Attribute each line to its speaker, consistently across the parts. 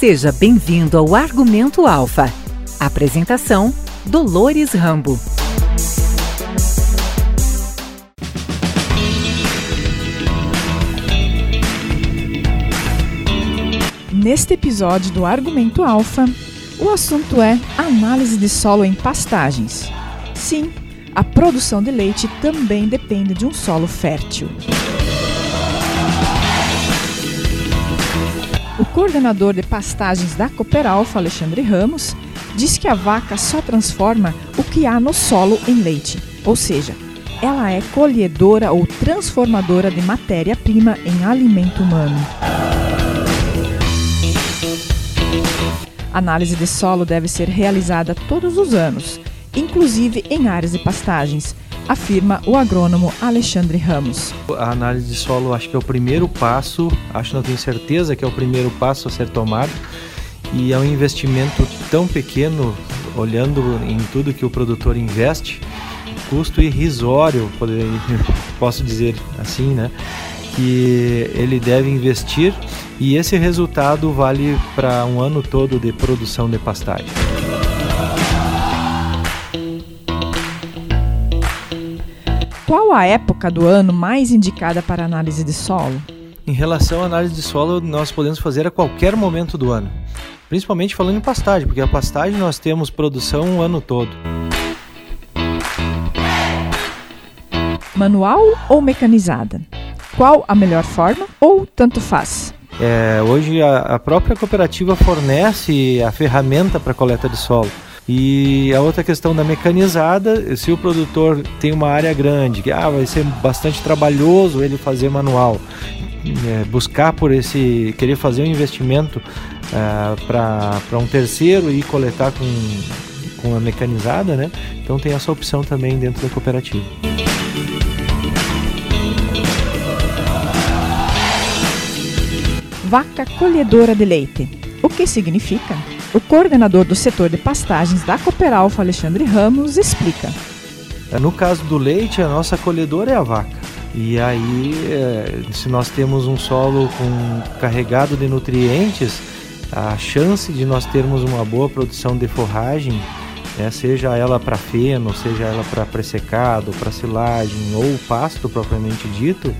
Speaker 1: Seja bem-vindo ao Argumento Alfa. Apresentação: Dolores Rambo.
Speaker 2: Neste episódio do Argumento Alfa, o assunto é análise de solo em pastagens. Sim, a produção de leite também depende de um solo fértil. Coordenador de pastagens da Cooperalfa, Alexandre Ramos, diz que a vaca só transforma o que há no solo em leite, ou seja, ela é colhedora ou transformadora de matéria-prima em alimento humano. Análise de solo deve ser realizada todos os anos, inclusive em áreas de pastagens, afirma o agrônomo Alexandre Ramos.
Speaker 3: A análise de solo acho que é o primeiro passo, acho não tenho certeza que é o primeiro passo a ser tomado e é um investimento tão pequeno, olhando em tudo que o produtor investe, custo irrisório, posso dizer assim, né? Que ele deve investir e esse resultado vale para um ano todo de produção de pastagem.
Speaker 2: Qual a época do ano mais indicada para análise de solo?
Speaker 3: Em relação à análise de solo, nós podemos fazer a qualquer momento do ano, principalmente falando em pastagem, porque a pastagem nós temos produção o ano todo.
Speaker 2: Manual ou mecanizada? Qual a melhor forma ou tanto faz?
Speaker 3: É, hoje a, a própria cooperativa fornece a ferramenta para coleta de solo. E a outra questão da mecanizada, se o produtor tem uma área grande, que ah, vai ser bastante trabalhoso ele fazer manual, é, buscar por esse, querer fazer um investimento é, para um terceiro e coletar com, com a mecanizada, né? Então tem essa opção também dentro da cooperativa.
Speaker 2: Vaca colhedora de leite. O que significa? O coordenador do setor de pastagens da Cooperalfa, Alexandre Ramos, explica.
Speaker 3: É, no caso do leite, a nossa colhedora é a vaca. E aí, é, se nós temos um solo com, carregado de nutrientes, a chance de nós termos uma boa produção de forragem, né, seja ela para feno, seja ela para pressecado, para silagem ou pasto propriamente dito,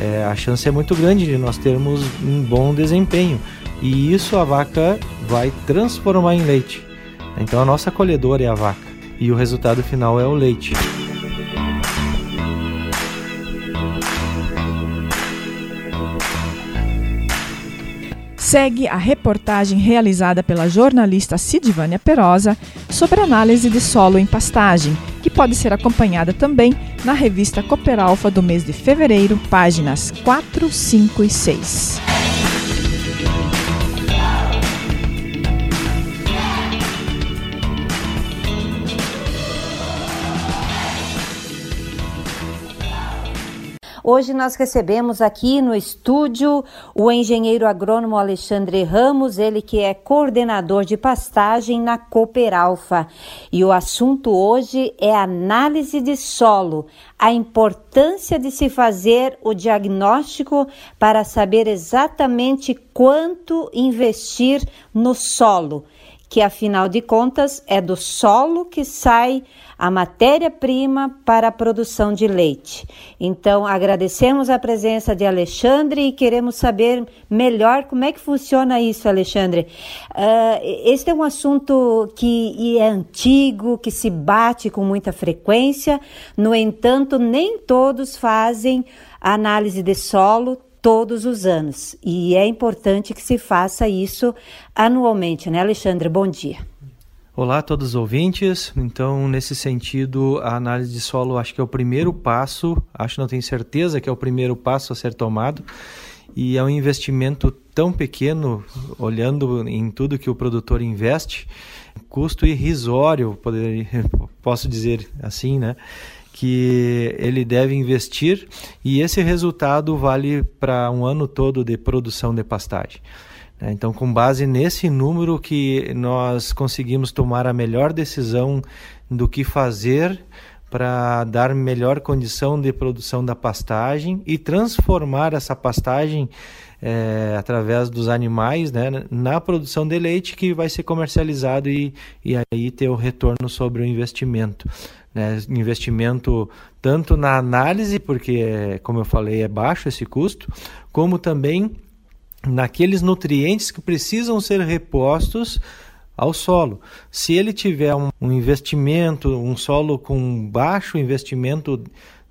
Speaker 3: é, a chance é muito grande de nós termos um bom desempenho e isso a vaca vai transformar em leite. Então a nossa colhedora é a vaca e o resultado final é o leite.
Speaker 2: Segue a reportagem realizada pela jornalista Sidvânia Perosa sobre análise de solo em pastagem, que pode ser acompanhada também na revista Cooperalfa do mês de fevereiro, páginas 4, 5 e 6.
Speaker 4: Hoje nós recebemos aqui no estúdio o engenheiro agrônomo Alexandre Ramos, ele que é coordenador de pastagem na Cooperalfa. E o assunto hoje é análise de solo, a importância de se fazer o diagnóstico para saber exatamente quanto investir no solo que afinal de contas é do solo que sai a matéria-prima para a produção de leite. Então, agradecemos a presença de Alexandre e queremos saber melhor como é que funciona isso, Alexandre. Uh, este é um assunto que é antigo, que se bate com muita frequência, no entanto, nem todos fazem análise de solo todos os anos. E é importante que se faça isso anualmente, né, Alexandre? Bom dia.
Speaker 3: Olá a todos os ouvintes. Então, nesse sentido, a análise de solo acho que é o primeiro passo, acho não tenho certeza que é o primeiro passo a ser tomado. E é um investimento tão pequeno, olhando em tudo que o produtor investe, custo irrisório, poder, posso dizer assim, né? Que ele deve investir e esse resultado vale para um ano todo de produção de pastagem. Né? Então, com base nesse número que nós conseguimos tomar a melhor decisão do que fazer para dar melhor condição de produção da pastagem e transformar essa pastagem é, através dos animais né, na produção de leite que vai ser comercializado e, e aí ter o retorno sobre o investimento. Né? Investimento tanto na análise, porque, como eu falei, é baixo esse custo, como também naqueles nutrientes que precisam ser repostos ao solo. Se ele tiver um, um investimento, um solo com baixo investimento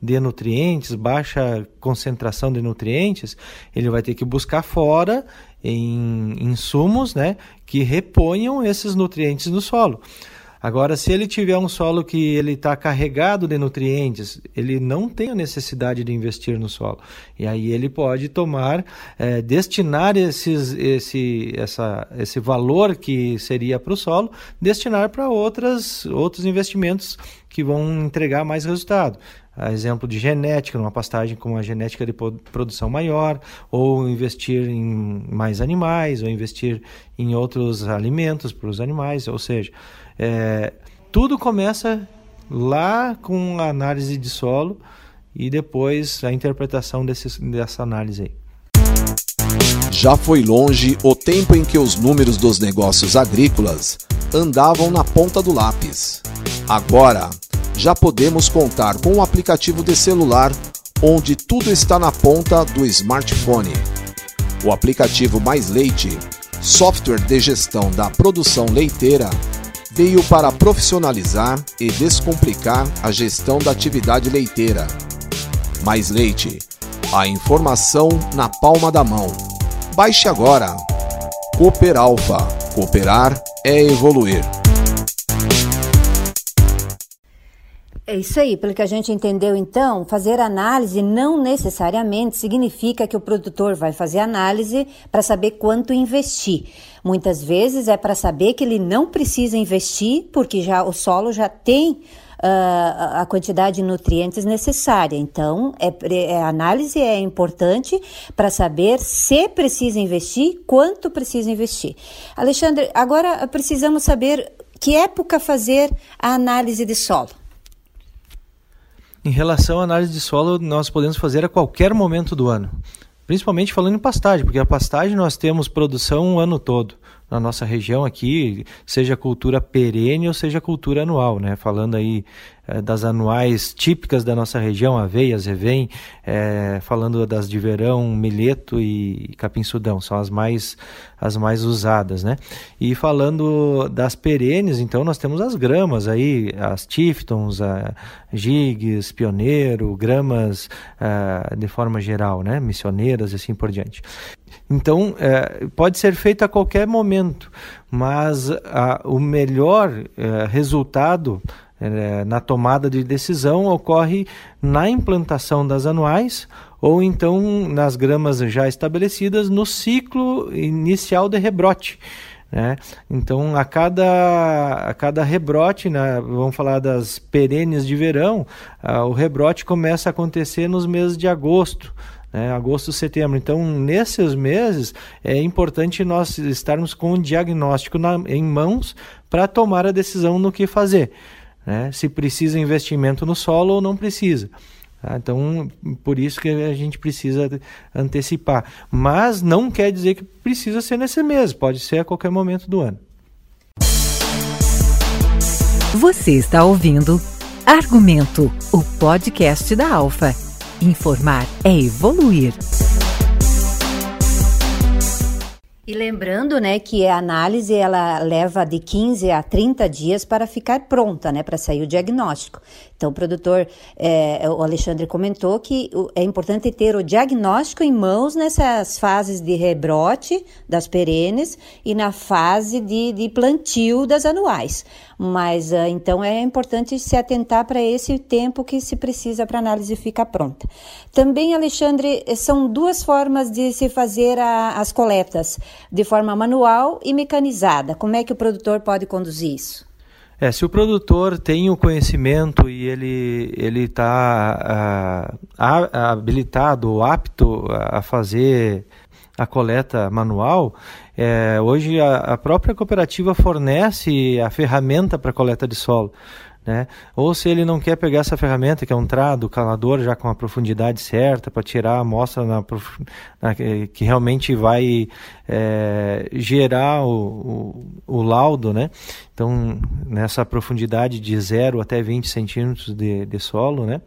Speaker 3: de nutrientes, baixa concentração de nutrientes, ele vai ter que buscar fora em insumos né, que reponham esses nutrientes no solo. Agora, se ele tiver um solo que ele está carregado de nutrientes, ele não tem a necessidade de investir no solo. E aí ele pode tomar, é, destinar esses, esse, essa, esse valor que seria para o solo, destinar para outros investimentos que vão entregar mais resultado. Exemplo de genética, numa pastagem com uma genética de produção maior, ou investir em mais animais, ou investir em outros alimentos para os animais, ou seja, é, tudo começa lá com a análise de solo e depois a interpretação desse, dessa análise aí.
Speaker 5: Já foi longe o tempo em que os números dos negócios agrícolas andavam na ponta do lápis. Agora, já podemos contar com um aplicativo de celular onde tudo está na ponta do smartphone. O aplicativo Mais Leite, software de gestão da produção leiteira, veio para profissionalizar e descomplicar a gestão da atividade leiteira. Mais leite, a informação na palma da mão. Baixe agora. Cooper Alpha. Cooperar é evoluir.
Speaker 4: É isso aí, pelo que a gente entendeu então, fazer análise não necessariamente significa que o produtor vai fazer análise para saber quanto investir. Muitas vezes é para saber que ele não precisa investir, porque já o solo já tem Uh, a quantidade de nutrientes necessária. Então, é, é, a análise é importante para saber se precisa investir, quanto precisa investir. Alexandre, agora precisamos saber que época fazer a análise de solo.
Speaker 3: Em relação à análise de solo, nós podemos fazer a qualquer momento do ano. Principalmente falando em pastagem, porque a pastagem nós temos produção o ano todo na nossa região aqui, seja cultura perene ou seja cultura anual, né? Falando aí é, das anuais típicas da nossa região, aveia, zevém, é, falando das de verão, milheto e capim-sudão, são as mais, as mais usadas, né? E falando das perenes, então nós temos as gramas aí, as tiftons, a gigs, pioneiro, gramas a, de forma geral, né? Missioneiras e assim por diante. Então, é, pode ser feito a qualquer momento, mas a, o melhor é, resultado é, na tomada de decisão ocorre na implantação das anuais ou então nas gramas já estabelecidas no ciclo inicial de rebrote. Né? Então, a cada, a cada rebrote, né, vamos falar das perenes de verão, o rebrote começa a acontecer nos meses de agosto, né, agosto, setembro. Então, nesses meses, é importante nós estarmos com o diagnóstico na, em mãos para tomar a decisão no que fazer né? se precisa investimento no solo ou não precisa. Tá? Então, por isso que a gente precisa antecipar. Mas não quer dizer que precisa ser nesse mês, pode ser a qualquer momento do ano.
Speaker 1: Você está ouvindo Argumento, o podcast da Alfa. Informar é evoluir.
Speaker 4: E lembrando, né, que a análise ela leva de 15 a 30 dias para ficar pronta, né, para sair o diagnóstico. Então, o produtor, é, o Alexandre comentou que é importante ter o diagnóstico em mãos nessas fases de rebrote das perenes e na fase de, de plantio das anuais. Mas, uh, então, é importante se atentar para esse tempo que se precisa para a análise ficar pronta. Também, Alexandre, são duas formas de se fazer a, as coletas, de forma manual e mecanizada. Como é que o produtor pode conduzir isso?
Speaker 3: É, se o produtor tem o conhecimento e ele ele está habilitado, apto a fazer a coleta manual, é, hoje a, a, própria cooperativa fornece a ferramenta para coleta de solo. né? Ou se ele não quer pegar essa ferramenta que é um trado, calador já com a profundidade certa para tirar a amostra na, na, que realmente vai é, gerar o, o, o, laudo, né? Então, nessa profundidade de 0 até 20 centímetros de, de solo, né?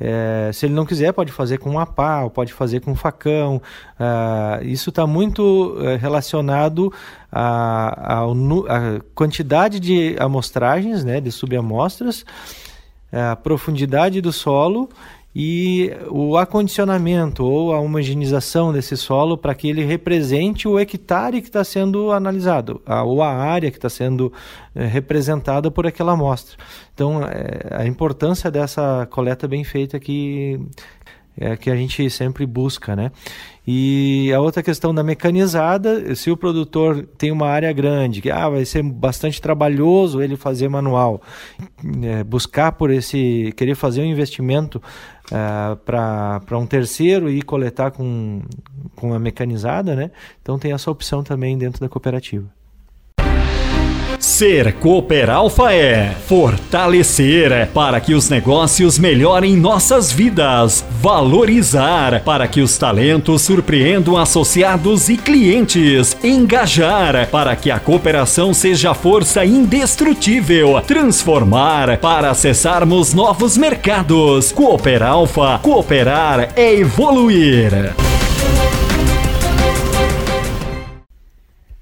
Speaker 3: É, se ele não quiser, pode fazer com uma pá, pode fazer com um facão. Ah, isso está muito é, relacionado à, à quantidade de amostragens, né? De subamostras, a profundidade do solo e o acondicionamento ou a homogeneização desse solo para que ele represente o hectare que está sendo analisado, a, ou a área que está sendo é, representada por aquela amostra. Então, é, a importância dessa coleta bem feita que é que a gente sempre busca, né? E a outra questão da mecanizada, se o produtor tem uma área grande, que ah, vai ser bastante trabalhoso ele fazer manual, é, buscar por esse, querer fazer um investimento uh, para um terceiro e coletar com, com a mecanizada, né? Então tem essa opção também dentro da cooperativa.
Speaker 6: Ser Cooper Alfa é fortalecer para que os negócios melhorem nossas vidas, valorizar para que os talentos surpreendam associados e clientes, engajar para que a cooperação seja força indestrutível, transformar para acessarmos novos mercados. Cooper Alfa, cooperar é evoluir.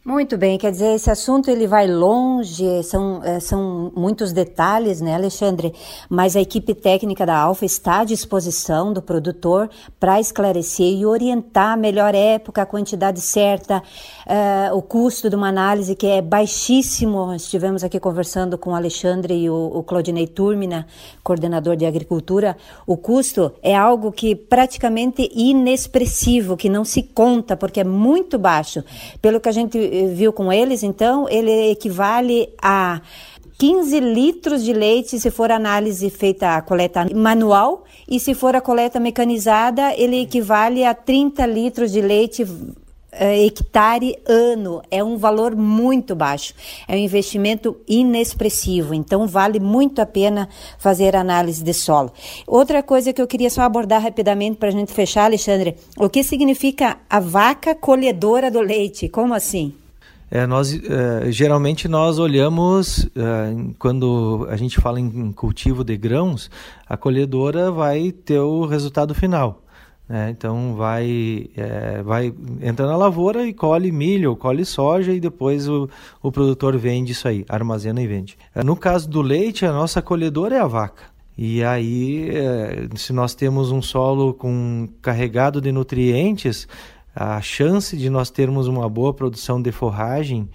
Speaker 4: Muito bem, quer dizer, esse assunto ele vai longe, são, é, são muitos detalhes, né, Alexandre? Mas a equipe técnica da Alfa está à disposição do produtor para esclarecer e orientar a melhor época, a quantidade certa, uh, o custo de uma análise que é baixíssimo. Estivemos aqui conversando com o Alexandre e o, o Claudinei Turmina, coordenador de agricultura. O custo é algo que praticamente inexpressivo, que não se conta, porque é muito baixo. Pelo que a gente viu com eles, então, ele equivale a 15 litros de leite se for análise feita a coleta manual e se for a coleta mecanizada, ele equivale a 30 litros de leite uh, hectare ano. É um valor muito baixo. É um investimento inexpressivo. Então, vale muito a pena fazer análise de solo. Outra coisa que eu queria só abordar rapidamente para a gente fechar, Alexandre: o que significa a vaca colhedora do leite? Como assim?
Speaker 3: É, nós é, geralmente nós olhamos é, quando a gente fala em cultivo de grãos, a colhedora vai ter o resultado final. Né? Então vai, é, vai entra na lavoura e colhe milho, colhe soja e depois o, o produtor vende isso aí, armazena e vende. É, no caso do leite, a nossa colhedora é a vaca. E aí, é, se nós temos um solo com carregado de nutrientes, a chance de nós termos uma boa produção de forragem,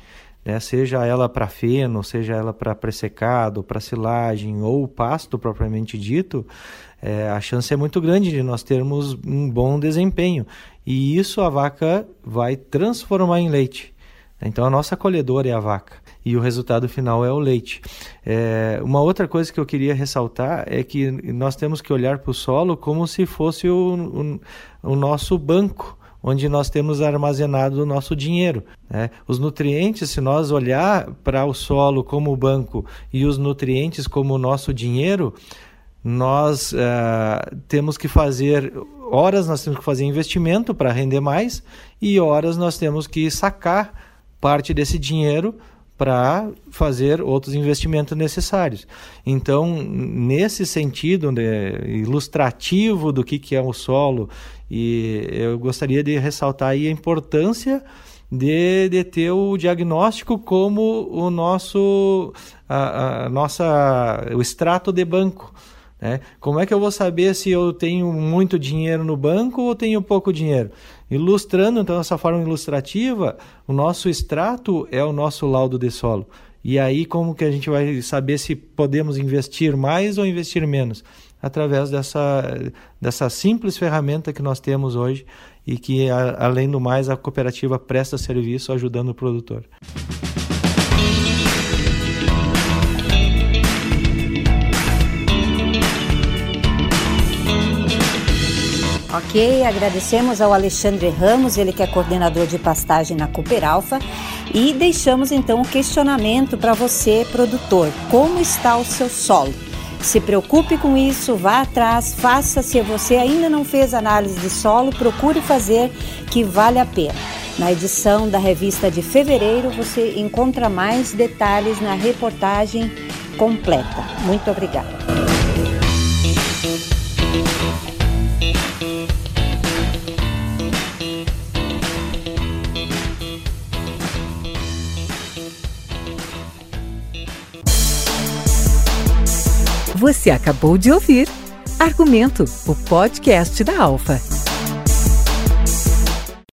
Speaker 3: né, seja ela para feno, seja ela para pressecado, para silagem ou pasto propriamente dito, é, a chance é muito grande de nós termos um bom desempenho. E isso a vaca vai transformar em leite. Então a nossa colhedora é a vaca e o resultado final é o leite. É, uma outra coisa que eu queria ressaltar é que nós temos que olhar para o solo como se fosse o, o, o nosso banco onde nós temos armazenado o nosso dinheiro. Né? Os nutrientes, se nós olhar para o solo como banco e os nutrientes como o nosso dinheiro, nós uh, temos que fazer horas nós temos que fazer investimento para render mais e horas nós temos que sacar parte desse dinheiro para fazer outros investimentos necessários. Então, nesse sentido né, ilustrativo do que, que é o solo, e eu gostaria de ressaltar aí a importância de, de ter o diagnóstico como o nosso a, a nossa o extrato de banco né? Como é que eu vou saber se eu tenho muito dinheiro no banco ou tenho pouco dinheiro? Ilustrando, então, essa forma ilustrativa, o nosso extrato é o nosso laudo de solo. E aí, como que a gente vai saber se podemos investir mais ou investir menos? Através dessa, dessa simples ferramenta que nós temos hoje e que, além do mais, a cooperativa presta serviço ajudando o produtor.
Speaker 4: Ok, agradecemos ao Alexandre Ramos, ele que é coordenador de pastagem na Cooper Alpha, e deixamos então o questionamento para você, produtor: como está o seu solo? Se preocupe com isso, vá atrás, faça. Se você ainda não fez análise de solo, procure fazer, que vale a pena. Na edição da revista de fevereiro, você encontra mais detalhes na reportagem completa. Muito obrigada.
Speaker 1: Você acabou de ouvir Argumento, o podcast da Alfa.